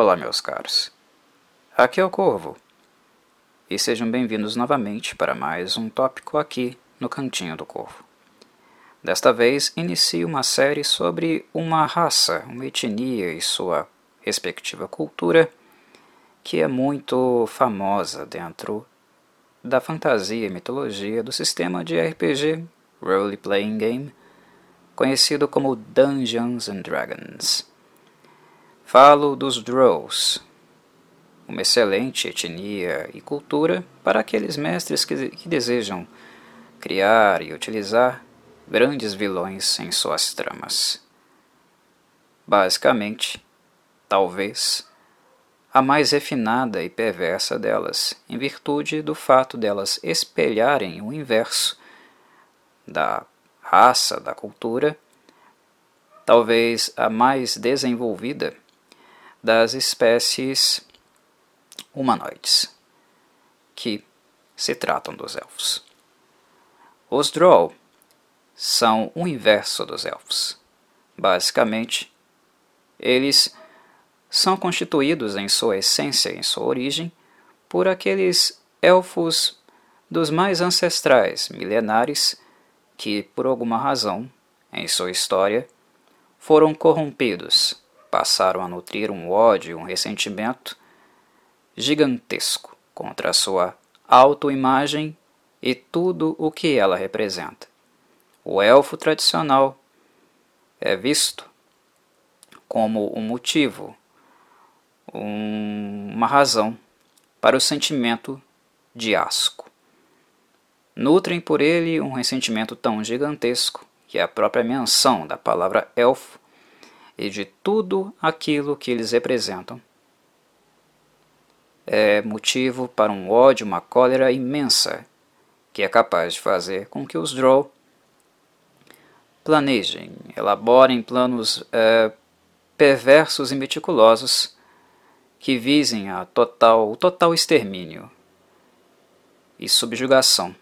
Olá, meus caros. Aqui é o Corvo. E sejam bem-vindos novamente para mais um tópico aqui no Cantinho do Corvo. Desta vez, inicio uma série sobre uma raça, uma etnia e sua respectiva cultura que é muito famosa dentro da fantasia e mitologia do sistema de RPG Role Playing Game conhecido como Dungeons and Dragons. Falo dos Drows, uma excelente etnia e cultura para aqueles mestres que, que desejam criar e utilizar grandes vilões em suas tramas. Basicamente, talvez, a mais refinada e perversa delas, em virtude do fato delas espelharem o inverso da raça, da cultura, talvez a mais desenvolvida das espécies humanoides, que se tratam dos elfos. Os Drow são o inverso dos elfos. Basicamente, eles são constituídos em sua essência, em sua origem, por aqueles elfos dos mais ancestrais, milenares, que, por alguma razão, em sua história, foram corrompidos, passaram a nutrir um ódio, um ressentimento gigantesco contra a sua autoimagem e tudo o que ela representa. O elfo tradicional é visto como um motivo, um, uma razão para o sentimento de asco nutrem por ele um ressentimento tão gigantesco que a própria menção da palavra elfo e de tudo aquilo que eles representam é motivo para um ódio, uma cólera imensa que é capaz de fazer com que os Drow planejem, elaborem planos é, perversos e meticulosos que visem a total, o total extermínio e subjugação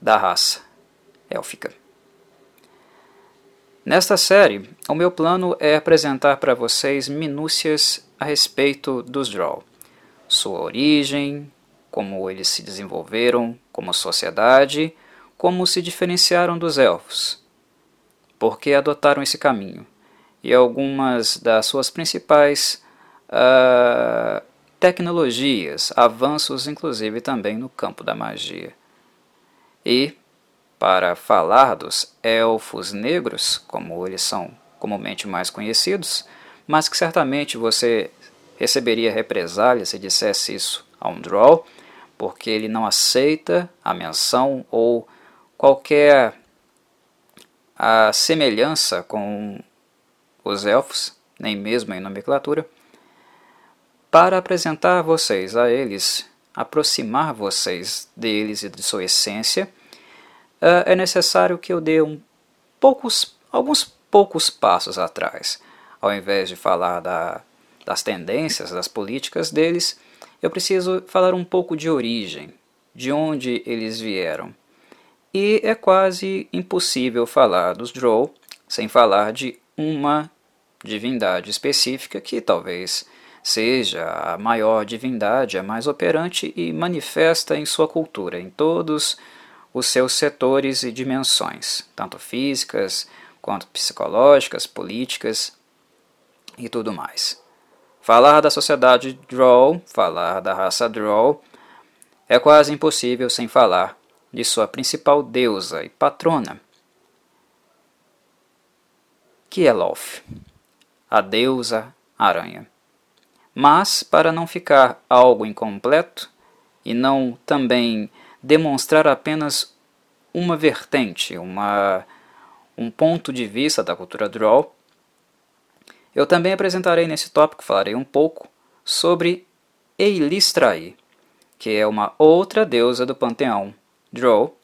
da raça élfica. Nesta série, o meu plano é apresentar para vocês minúcias a respeito dos Drow, sua origem, como eles se desenvolveram como sociedade, como se diferenciaram dos elfos, por que adotaram esse caminho, e algumas das suas principais uh, tecnologias, avanços inclusive também no campo da magia. E, para falar dos elfos negros, como eles são comumente mais conhecidos, mas que certamente você receberia represália se dissesse isso a um Drow, porque ele não aceita a menção ou qualquer a semelhança com os elfos, nem mesmo em nomenclatura, para apresentar vocês a eles aproximar vocês deles e de sua essência, é necessário que eu dê um poucos, alguns poucos passos atrás. Ao invés de falar da, das tendências, das políticas deles, eu preciso falar um pouco de origem, de onde eles vieram. E é quase impossível falar dos Drow sem falar de uma divindade específica que talvez seja a maior divindade, a mais operante e manifesta em sua cultura, em todos os seus setores e dimensões, tanto físicas quanto psicológicas, políticas e tudo mais. Falar da sociedade Drow, falar da raça Drow, é quase impossível sem falar de sua principal deusa e patrona, que é Loth, a deusa aranha. Mas, para não ficar algo incompleto e não também demonstrar apenas uma vertente, uma, um ponto de vista da cultura Drow, eu também apresentarei nesse tópico, falarei um pouco sobre Eilistraí, que é uma outra deusa do panteão Drow,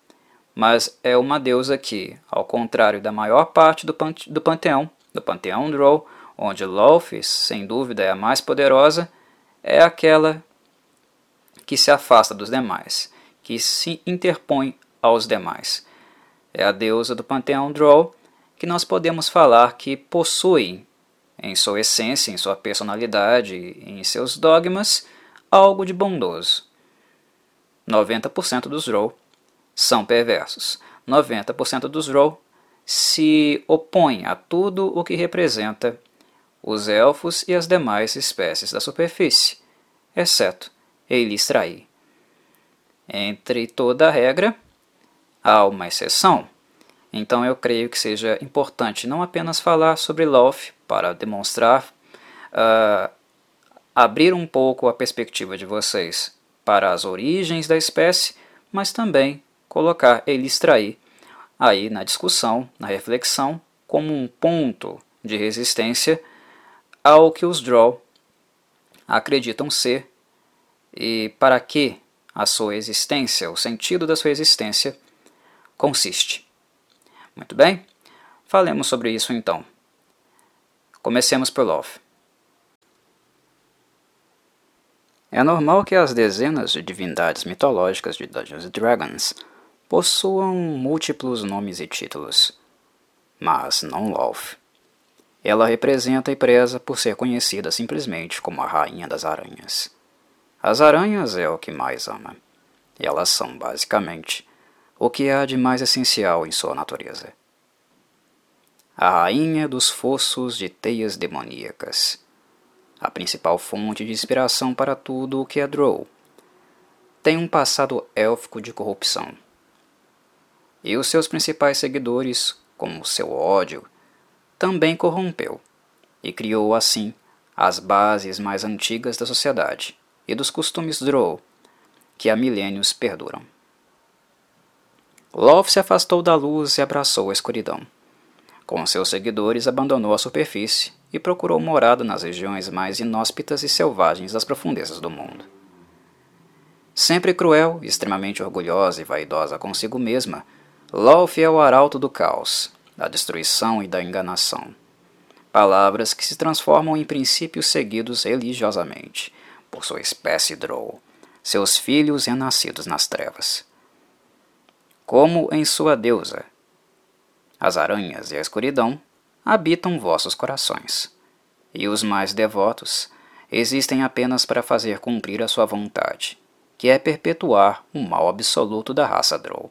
mas é uma deusa que, ao contrário da maior parte do, pante do panteão, do panteão Drow, onde Lofis, sem dúvida, é a mais poderosa, é aquela que se afasta dos demais, que se interpõe aos demais. É a deusa do panteão Drow, que nós podemos falar que possui em sua essência, em sua personalidade, em seus dogmas, algo de bondoso. 90% dos Drow são perversos. 90% dos Drow se opõem a tudo o que representa os elfos e as demais espécies da superfície, exceto Eilistraí. Entre toda regra, há uma exceção. Então eu creio que seja importante não apenas falar sobre Loth para demonstrar, uh, abrir um pouco a perspectiva de vocês para as origens da espécie, mas também colocar Elistraí aí na discussão, na reflexão, como um ponto de resistência ao que os Drow acreditam ser e para que a sua existência, o sentido da sua existência, consiste. Muito bem? Falemos sobre isso então. Comecemos por Love. É normal que as dezenas de divindades mitológicas de Dungeons Dragons possuam múltiplos nomes e títulos, mas não Love. Ela representa e preza por ser conhecida simplesmente como a Rainha das Aranhas. As aranhas é o que mais ama. E elas são, basicamente, o que há de mais essencial em sua natureza. A rainha dos fossos de teias demoníacas. A principal fonte de inspiração para tudo o que é Drow. Tem um passado élfico de corrupção. E os seus principais seguidores, como seu ódio, também corrompeu e criou assim as bases mais antigas da sociedade e dos costumes Drow, que há milênios perduram. Love se afastou da luz e abraçou a escuridão. Com seus seguidores, abandonou a superfície e procurou morada nas regiões mais inóspitas e selvagens das profundezas do mundo. Sempre cruel, extremamente orgulhosa e vaidosa consigo mesma, Lolf é o arauto do caos, da destruição e da enganação. Palavras que se transformam em princípios seguidos religiosamente, por sua espécie Drow, seus filhos renascidos nas trevas. Como em sua deusa, as aranhas e a escuridão habitam vossos corações, e os mais devotos existem apenas para fazer cumprir a sua vontade, que é perpetuar o mal absoluto da raça Drow,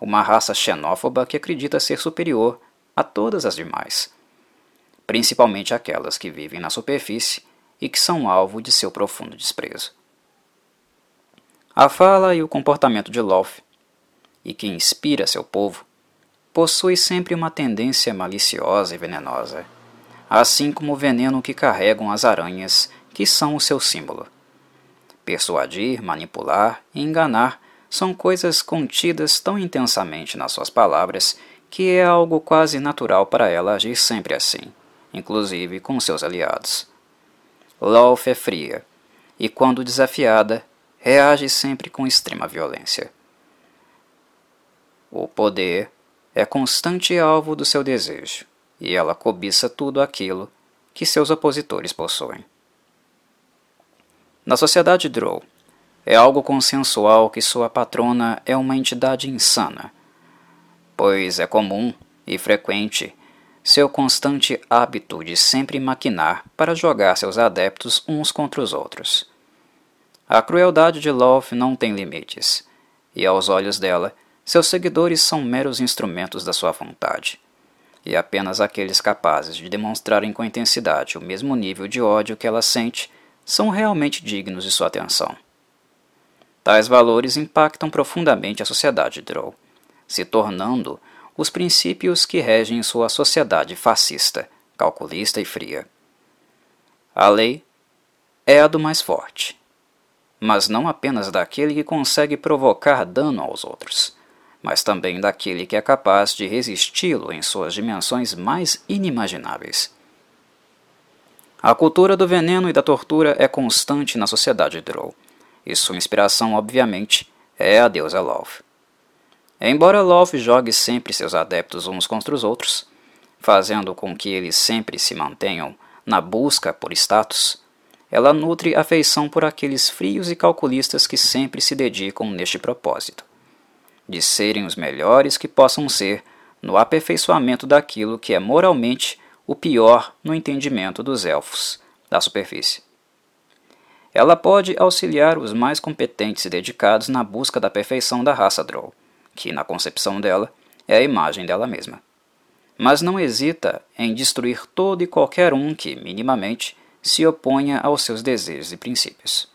uma raça xenófoba que acredita ser superior a todas as demais, principalmente aquelas que vivem na superfície e que são alvo de seu profundo desprezo. A fala e o comportamento de Loth, e que inspira seu povo, possui sempre uma tendência maliciosa e venenosa, assim como o veneno que carregam as aranhas, que são o seu símbolo. Persuadir, manipular e enganar são coisas contidas tão intensamente nas suas palavras que é algo quase natural para ela agir sempre assim, inclusive com seus aliados. Lolf é fria, e quando desafiada, reage sempre com extrema violência. O poder é constante alvo do seu desejo, e ela cobiça tudo aquilo que seus opositores possuem. Na sociedade Drow, é algo consensual que sua patrona é uma entidade insana, pois é comum e frequente seu constante hábito de sempre maquinar para jogar seus adeptos uns contra os outros. A crueldade de Love não tem limites, e aos olhos dela, seus seguidores são meros instrumentos da sua vontade, e apenas aqueles capazes de demonstrarem com intensidade o mesmo nível de ódio que ela sente são realmente dignos de sua atenção. Tais valores impactam profundamente a sociedade Drow, se tornando os princípios que regem sua sociedade fascista, calculista e fria. A lei é a do mais forte, mas não apenas daquele que consegue provocar dano aos outros, mas também daquele que é capaz de resisti-lo em suas dimensões mais inimagináveis. A cultura do veneno e da tortura é constante na sociedade Drow, e sua inspiração, obviamente, é a deusa Love. Embora Love jogue sempre seus adeptos uns contra os outros, fazendo com que eles sempre se mantenham na busca por status, ela nutre afeição por aqueles frios e calculistas que sempre se dedicam neste propósito, de serem os melhores que possam ser no aperfeiçoamento daquilo que é moralmente o pior no entendimento dos elfos da superfície. Ela pode auxiliar os mais competentes e dedicados na busca da perfeição da raça Drow, que, na concepção dela, é a imagem dela mesma. Mas não hesita em destruir todo e qualquer um que, minimamente, se oponha aos seus desejos e princípios.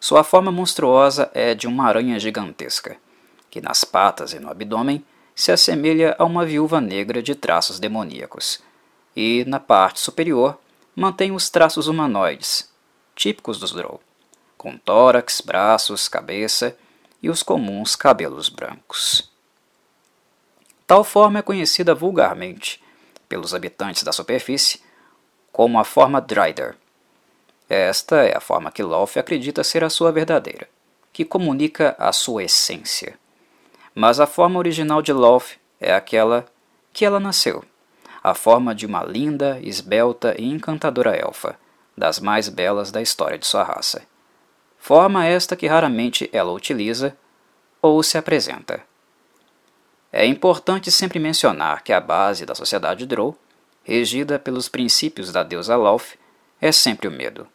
Sua forma monstruosa é de uma aranha gigantesca, que nas patas e no abdômen se assemelha a uma viúva negra de traços demoníacos, e, na parte superior, mantém os traços humanoides, típicos dos Drow, com tórax, braços, cabeça e os comuns cabelos brancos. Tal forma é conhecida vulgarmente pelos habitantes da superfície como a forma Dryder. Esta é a forma que Loth acredita ser a sua verdadeira, que comunica a sua essência. Mas a forma original de Loth é aquela que ela nasceu, a forma de uma linda, esbelta e encantadora elfa, das mais belas da história de sua raça. Forma esta que raramente ela utiliza ou se apresenta. É importante sempre mencionar que a base da sociedade Drow, regida pelos princípios da deusa Loth, é sempre o medo.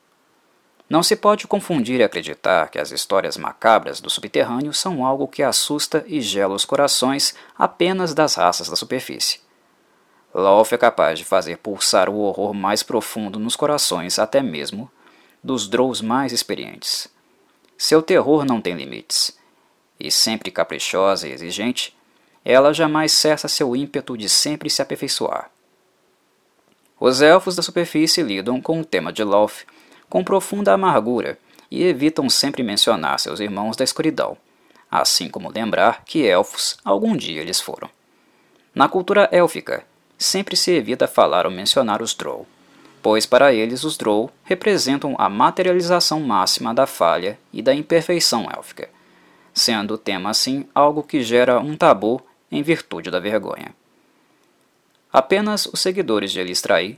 Não se pode confundir e acreditar que as histórias macabras do subterrâneo são algo que assusta e gela os corações apenas das raças da superfície. Loth é capaz de fazer pulsar o horror mais profundo nos corações até mesmo dos Drows mais experientes. Seu terror não tem limites, e sempre caprichosa e exigente, ela jamais cessa seu ímpeto de sempre se aperfeiçoar. Os elfos da superfície lidam com o tema de Loth com profunda amargura e evitam sempre mencionar seus irmãos da escuridão, assim como lembrar que elfos algum dia eles foram. Na cultura élfica, sempre se evita falar ou mencionar os Drow, pois para eles os Drow representam a materialização máxima da falha e da imperfeição élfica, sendo o tema assim algo que gera um tabu em virtude da vergonha. Apenas os seguidores de Elistraí,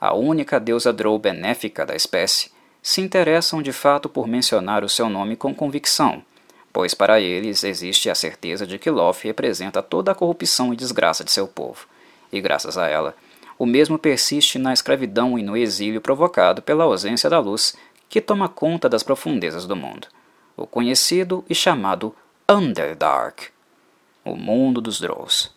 a única deusa Drow benéfica da espécie, se interessam de fato por mencionar o seu nome com convicção, pois para eles existe a certeza de que Loth representa toda a corrupção e desgraça de seu povo, e graças a ela, o mesmo persiste na escravidão e no exílio provocado pela ausência da luz que toma conta das profundezas do mundo, o conhecido e chamado Underdark, o mundo dos Drows.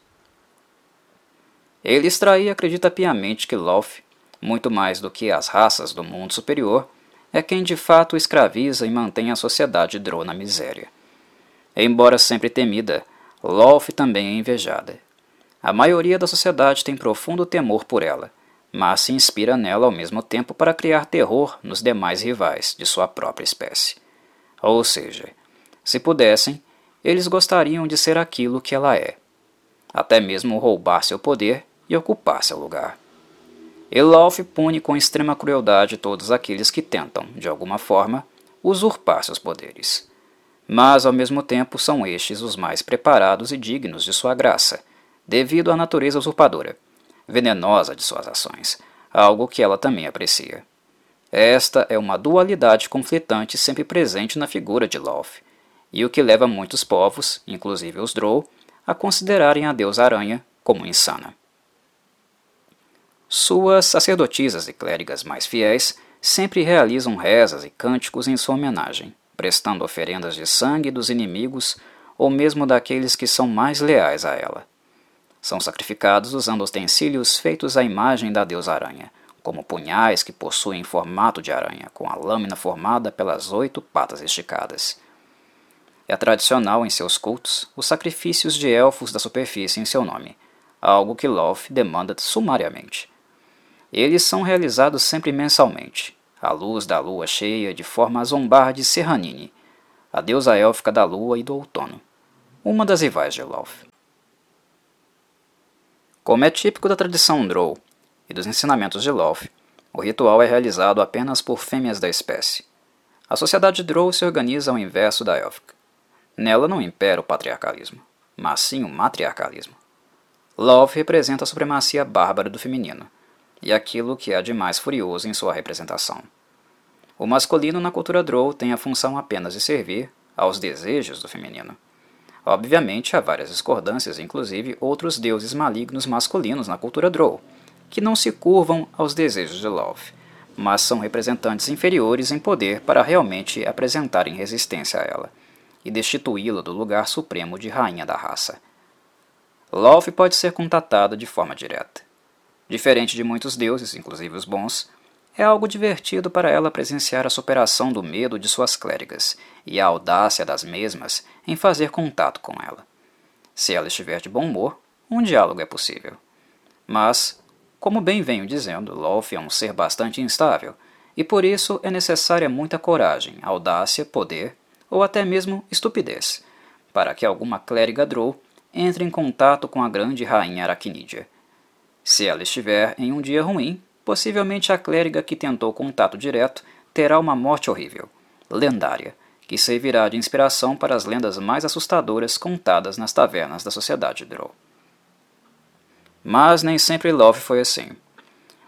Ele extraía acredita piamente que Loth, muito mais do que as raças do mundo superior, é quem de fato escraviza e mantém a sociedade Drow na miséria. Embora sempre temida, Loth também é invejada, a maioria da sociedade tem profundo temor por ela, mas se inspira nela ao mesmo tempo para criar terror nos demais rivais de sua própria espécie. Ou seja, se pudessem, eles gostariam de ser aquilo que ela é, até mesmo roubar seu poder e ocupar seu lugar. Elolf pune com extrema crueldade todos aqueles que tentam, de alguma forma, usurpar seus poderes. Mas, ao mesmo tempo, são estes os mais preparados e dignos de sua graça devido à natureza usurpadora, venenosa de suas ações, algo que ela também aprecia. Esta é uma dualidade conflitante sempre presente na figura de Loth, e o que leva muitos povos, inclusive os Drow, a considerarem a deusa aranha como insana. Suas sacerdotisas e clérigas mais fiéis sempre realizam rezas e cânticos em sua homenagem, prestando oferendas de sangue dos inimigos ou mesmo daqueles que são mais leais a ela. São sacrificados usando utensílios feitos à imagem da deusa aranha, como punhais que possuem formato de aranha, com a lâmina formada pelas oito patas esticadas. É tradicional em seus cultos os sacrifícios de elfos da superfície em seu nome, algo que Loth demanda sumariamente. Eles são realizados sempre mensalmente, à luz da lua cheia, de forma a zombar de Serranine, a deusa élfica da lua e do outono, uma das rivais de Loth. Como é típico da tradição Drow e dos ensinamentos de Loth, o ritual é realizado apenas por fêmeas da espécie. A sociedade Drow se organiza ao inverso da élfica. Nela não impera o patriarcalismo, mas sim o matriarcalismo. Loth representa a supremacia bárbara do feminino e aquilo que há de mais furioso em sua representação. O masculino na cultura Drow tem a função apenas de servir aos desejos do feminino. Obviamente, há várias discordâncias, inclusive outros deuses malignos masculinos na cultura Drow, que não se curvam aos desejos de Love, mas são representantes inferiores em poder para realmente apresentarem resistência a ela e destituí-la do lugar supremo de rainha da raça. Love pode ser contatada de forma direta. Diferente de muitos deuses, inclusive os bons, é algo divertido para ela presenciar a superação do medo de suas clérigas e a audácia das mesmas em fazer contato com ela. Se ela estiver de bom humor, um diálogo é possível. Mas, como bem venho dizendo, Lolf é um ser bastante instável, e por isso é necessária muita coragem, audácia, poder ou até mesmo estupidez, para que alguma clériga Drow entre em contato com a grande rainha Aracnídea. Se ela estiver em um dia ruim, Possivelmente a clériga que tentou contato direto terá uma morte horrível, lendária, que servirá de inspiração para as lendas mais assustadoras contadas nas tavernas da sociedade Drow. Mas nem sempre Love foi assim.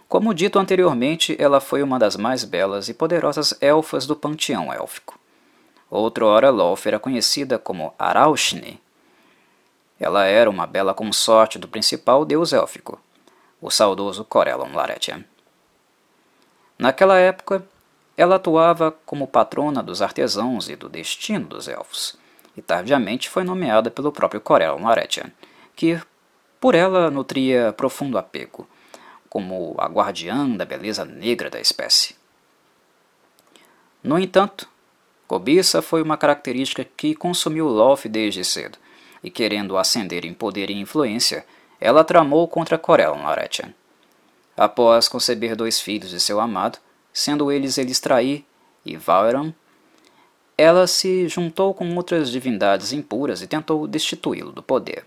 Como dito anteriormente, ela foi uma das mais belas e poderosas elfas do panteão élfico. Outrora, Lolf era conhecida como Araushne. Ela era uma bela consorte do principal deus élfico, o saudoso Corellon Laretian. Naquela época, ela atuava como patrona dos artesãos e do destino dos elfos, e tardiamente foi nomeada pelo próprio Corellon Laretian, que por ela nutria profundo apego, como a guardiã da beleza negra da espécie. No entanto, cobiça foi uma característica que consumiu Loth desde cedo, e querendo ascender em poder e influência, ela tramou contra Corellon Laretian. Após conceber dois filhos de seu amado, sendo eles Elistraí e Valron, ela se juntou com outras divindades impuras e tentou destituí-lo do poder.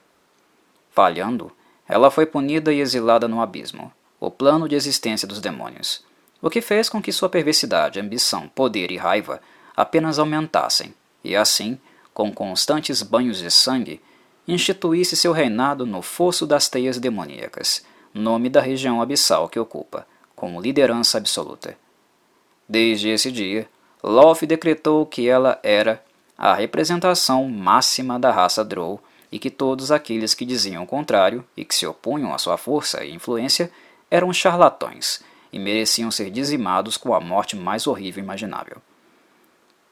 Falhando, ela foi punida e exilada no abismo, o plano de existência dos demônios, o que fez com que sua perversidade, ambição, poder e raiva apenas aumentassem, e assim, com constantes banhos de sangue, instituísse seu reinado no Fosso das Teias Demoníacas, nome da região abissal que ocupa, como liderança absoluta. Desde esse dia, Loth decretou que ela era a representação máxima da raça Drow e que todos aqueles que diziam o contrário e que se opunham à sua força e influência eram charlatões e mereciam ser dizimados com a morte mais horrível imaginável.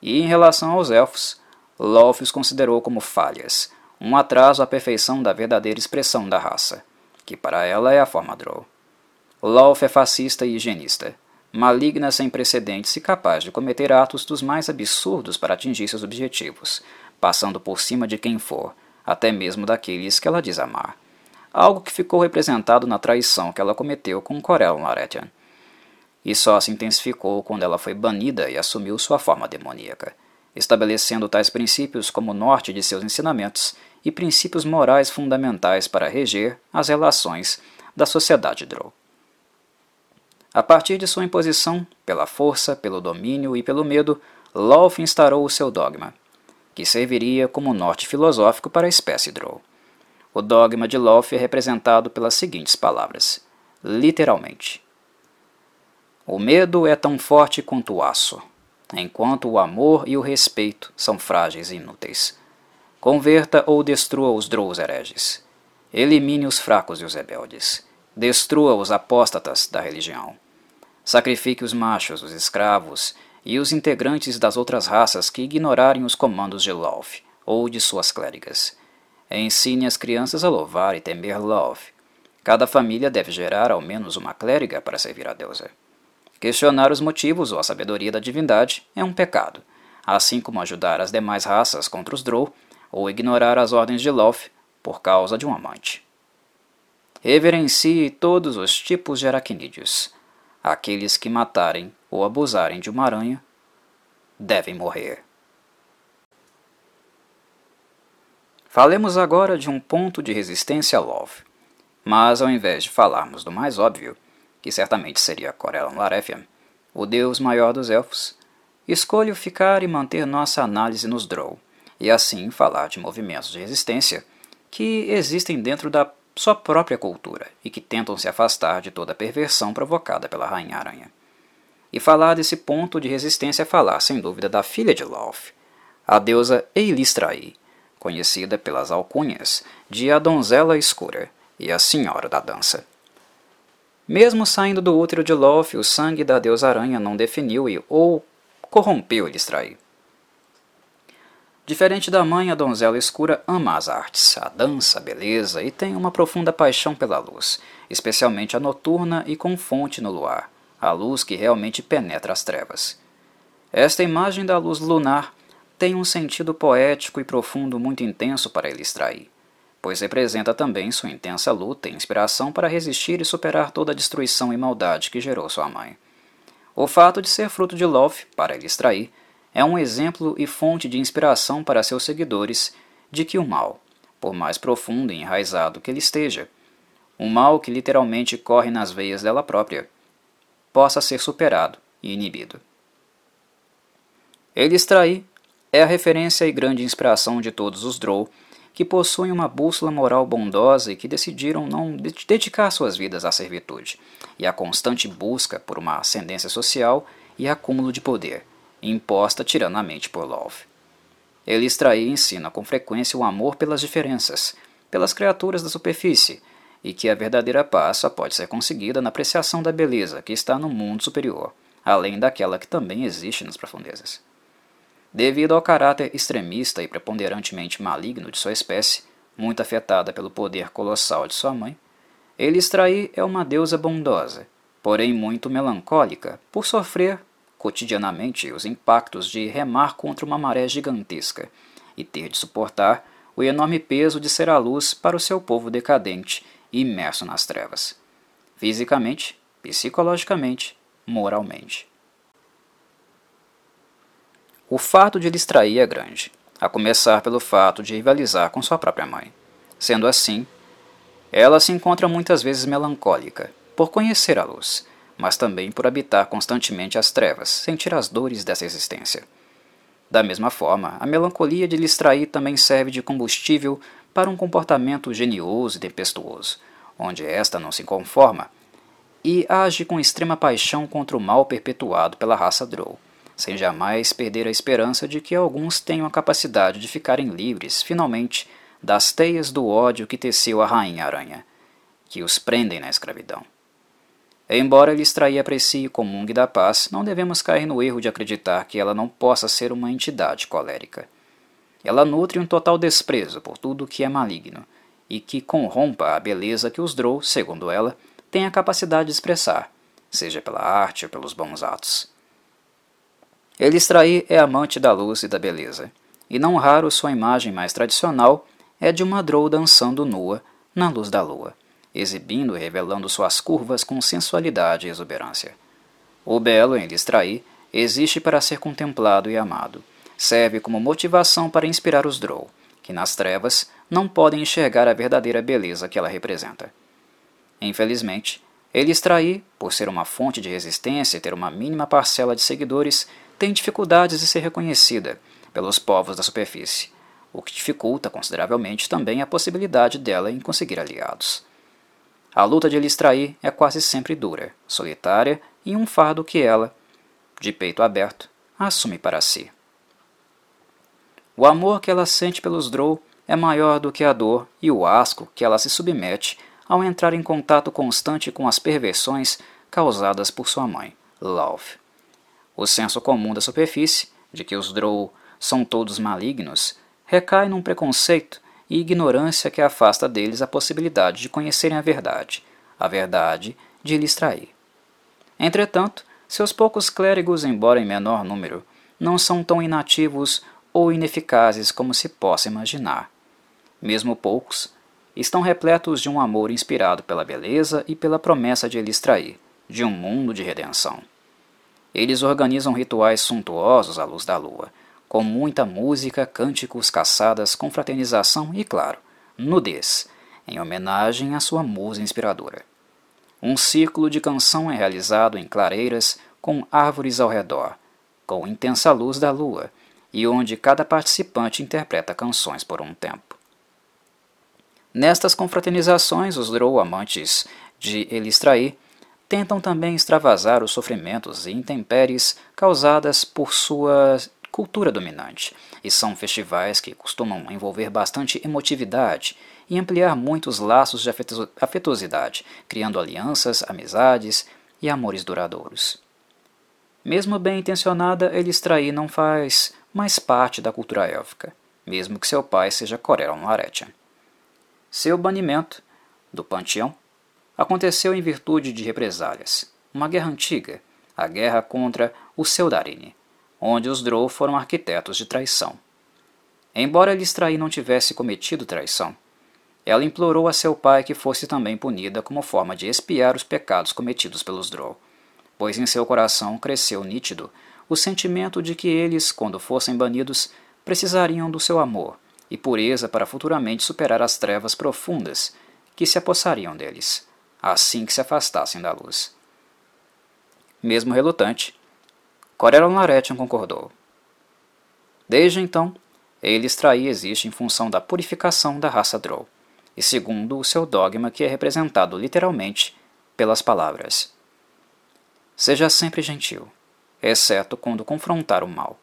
E em relação aos elfos, Loth os considerou como falhas, um atraso à perfeição da verdadeira expressão da raça, que para ela é a forma Drow. Lolf é fascista e higienista, maligna sem precedentes e capaz de cometer atos dos mais absurdos para atingir seus objetivos, passando por cima de quem for, até mesmo daqueles que ela diz amar. Algo que ficou representado na traição que ela cometeu com Corel Laretian. E só se intensificou quando ela foi banida e assumiu sua forma demoníaca, estabelecendo tais princípios como norte de seus ensinamentos e princípios morais fundamentais para reger as relações da sociedade Drow. A partir de sua imposição, pela força, pelo domínio e pelo medo, Lolth instaurou o seu dogma, que serviria como norte filosófico para a espécie Drow. O dogma de Lolth é representado pelas seguintes palavras, literalmente. O medo é tão forte quanto o aço, enquanto o amor e o respeito são frágeis e inúteis. Converta ou destrua os Drows hereges. Elimine os fracos e os rebeldes. Destrua os apóstatas da religião. Sacrifique os machos, os escravos e os integrantes das outras raças que ignorarem os comandos de Lolth ou de suas clérigas. Ensine as crianças a louvar e temer Lolth. Cada família deve gerar ao menos uma clériga para servir a deusa. Questionar os motivos ou a sabedoria da divindade é um pecado, assim como ajudar as demais raças contra os Drow ou ignorar as ordens de Loth por causa de um amante. Reverencie todos os tipos de aracnídeos. Aqueles que matarem ou abusarem de uma aranha devem morrer. Falemos agora de um ponto de resistência a Love. Mas ao invés de falarmos do mais óbvio, que certamente seria Corellon Larethian, o deus maior dos elfos, escolho ficar e manter nossa análise nos Drow e assim falar de movimentos de resistência que existem dentro da sua própria cultura e que tentam se afastar de toda a perversão provocada pela Rainha Aranha. E falar desse ponto de resistência é falar, sem dúvida, da filha de Loth, a deusa Eilistraí, conhecida pelas alcunhas de a Donzela Escura e a Senhora da Dança. Mesmo saindo do útero de Loth, o sangue da deusa aranha não definiu e ou corrompeu Elistraí. Diferente da mãe, a donzela escura ama as artes, a dança, a beleza e tem uma profunda paixão pela luz, especialmente a noturna e com fonte no luar, a luz que realmente penetra as trevas. Esta imagem da luz lunar tem um sentido poético e profundo muito intenso para Elistraí, pois representa também sua intensa luta e inspiração para resistir e superar toda a destruição e maldade que gerou sua mãe. O fato de ser fruto de Love, para Elistraí, é um exemplo e fonte de inspiração para seus seguidores de que o mal, por mais profundo e enraizado que ele esteja, um mal que literalmente corre nas veias dela própria, possa ser superado e inibido. Ele extrair é a referência e grande inspiração de todos os Drow que possuem uma bússola moral bondosa e que decidiram não dedicar suas vidas à servitude e à constante busca por uma ascendência social e acúmulo de poder, imposta tiranamente por Love. Ele extrai e ensina com frequência o amor pelas diferenças, pelas criaturas da superfície, e que a verdadeira paz só pode ser conseguida na apreciação da beleza que está no mundo superior, além daquela que também existe nas profundezas. Devido ao caráter extremista e preponderantemente maligno de sua espécie, muito afetada pelo poder colossal de sua mãe, Elistraí é uma deusa bondosa, porém muito melancólica por sofrer cotidianamente os impactos de remar contra uma maré gigantesca e ter de suportar o enorme peso de ser a luz para o seu povo decadente e imerso nas trevas, fisicamente, psicologicamente, moralmente. O fato de lhe extrair é grande, a começar pelo fato de rivalizar com sua própria mãe. Sendo assim, ela se encontra muitas vezes melancólica por conhecer a luz mas também por habitar constantemente as trevas, sentir as dores dessa existência. Da mesma forma, a melancolia de lhe extrair também serve de combustível para um comportamento genioso e tempestuoso, onde esta não se conforma e age com extrema paixão contra o mal perpetuado pela raça Drow, sem jamais perder a esperança de que alguns tenham a capacidade de ficarem livres, finalmente, das teias do ódio que teceu a Rainha Aranha, que os prendem na escravidão. Embora lhe extraia para si comungue da paz, não devemos cair no erro de acreditar que ela não possa ser uma entidade colérica. Ela nutre um total desprezo por tudo que é maligno, e que corrompa a beleza que os Drow, segundo ela, têm a capacidade de expressar, seja pela arte ou pelos bons atos. Elistraí é amante da luz e da beleza, e não raro sua imagem mais tradicional é de uma Drow dançando nua na luz da lua exibindo e revelando suas curvas com sensualidade e exuberância. O belo em distrair existe para ser contemplado e amado. Serve como motivação para inspirar os Drow, que nas trevas não podem enxergar a verdadeira beleza que ela representa. Infelizmente, ele extrair, por ser uma fonte de resistência e ter uma mínima parcela de seguidores, tem dificuldades de ser reconhecida pelos povos da superfície, o que dificulta consideravelmente também a possibilidade dela em conseguir aliados. A luta de lhe extrair é quase sempre dura, solitária e um fardo que ela, de peito aberto, assume para si. O amor que ela sente pelos Drow é maior do que a dor e o asco que ela se submete ao entrar em contato constante com as perversões causadas por sua mãe, Love. O senso comum da superfície, de que os Drow são todos malignos, recai num preconceito e ignorância que afasta deles a possibilidade de conhecerem a verdade, a verdade de lhes trair. Entretanto, seus poucos clérigos, embora em menor número, não são tão inativos ou ineficazes como se possa imaginar. Mesmo poucos, estão repletos de um amor inspirado pela beleza e pela promessa de lhes trair, de um mundo de redenção. Eles organizam rituais suntuosos à luz da lua, com muita música, cânticos, caçadas, confraternização e, claro, nudez, em homenagem à sua musa inspiradora. Um círculo de canção é realizado em clareiras com árvores ao redor, com intensa luz da lua, e onde cada participante interpreta canções por um tempo. Nestas confraternizações, os Drow amantes de Elistraí tentam também extravasar os sofrimentos e intempéries causadas por suas cultura dominante, e são festivais que costumam envolver bastante emotividade e ampliar muito os laços de afetuosidade, criando alianças, amizades e amores duradouros. Mesmo bem intencionada, Elistraí não faz mais parte da cultura élfica, mesmo que seu pai seja Corellon Laretian. Seu banimento do panteão aconteceu em virtude de represálias, uma guerra antiga, a guerra contra o Seudarine, onde os Drow foram arquitetos de traição. Embora Elistraí não tivesse cometido traição, ela implorou a seu pai que fosse também punida como forma de expiar os pecados cometidos pelos Drow, pois em seu coração cresceu nítido o sentimento de que eles, quando fossem banidos, precisariam do seu amor e pureza para futuramente superar as trevas profundas que se apossariam deles, assim que se afastassem da luz. Mesmo relutante, Corellon Laretian concordou. Desde então, ele extrair existe em função da purificação da raça Drow, e segundo o seu dogma que é representado literalmente pelas palavras. Seja sempre gentil, exceto quando confrontar o mal.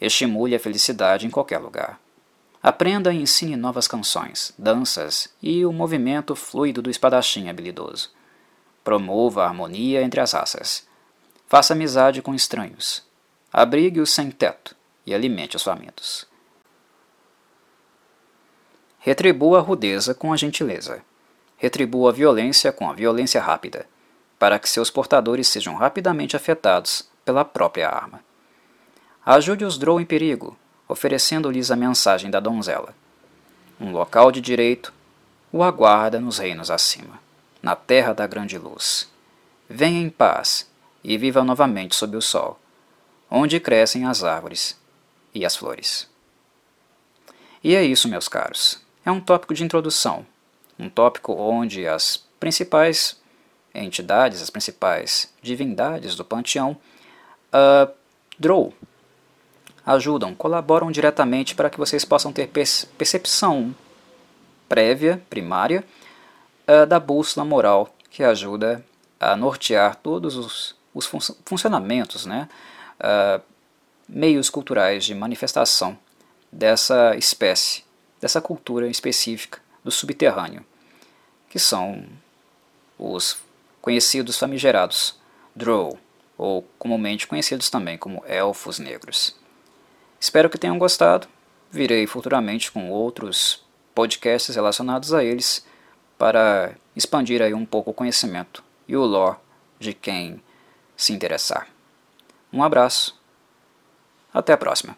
Estimule a felicidade em qualquer lugar. Aprenda e ensine novas canções, danças e o movimento fluido do espadachim habilidoso. Promova a harmonia entre as raças. Faça amizade com estranhos. Abrigue-os sem teto e alimente os famintos. Retribua a rudeza com a gentileza. Retribua a violência com a violência rápida, para que seus portadores sejam rapidamente afetados pela própria arma. Ajude os Drow em perigo, oferecendo-lhes a mensagem da donzela. Um local de direito o aguarda nos reinos acima, na terra da grande luz. Venha em paz e viva novamente sob o sol, onde crescem as árvores e as flores. E é isso, meus caros é um tópico de introdução, um tópico onde as principais entidades, as principais divindades do panteão, uh, ajudam, colaboram diretamente para que vocês possam ter percepção prévia, primária, uh, da bússola moral que ajuda a nortear todos os, os fun funcionamentos, né, uh, meios culturais de manifestação dessa espécie dessa cultura específica do subterrâneo, que são os conhecidos famigerados Drow, ou comumente conhecidos também como Elfos Negros. Espero que tenham gostado. Virei futuramente com outros podcasts relacionados a eles para expandir aí um pouco o conhecimento e o lore de quem se interessar. Um abraço. Até a próxima.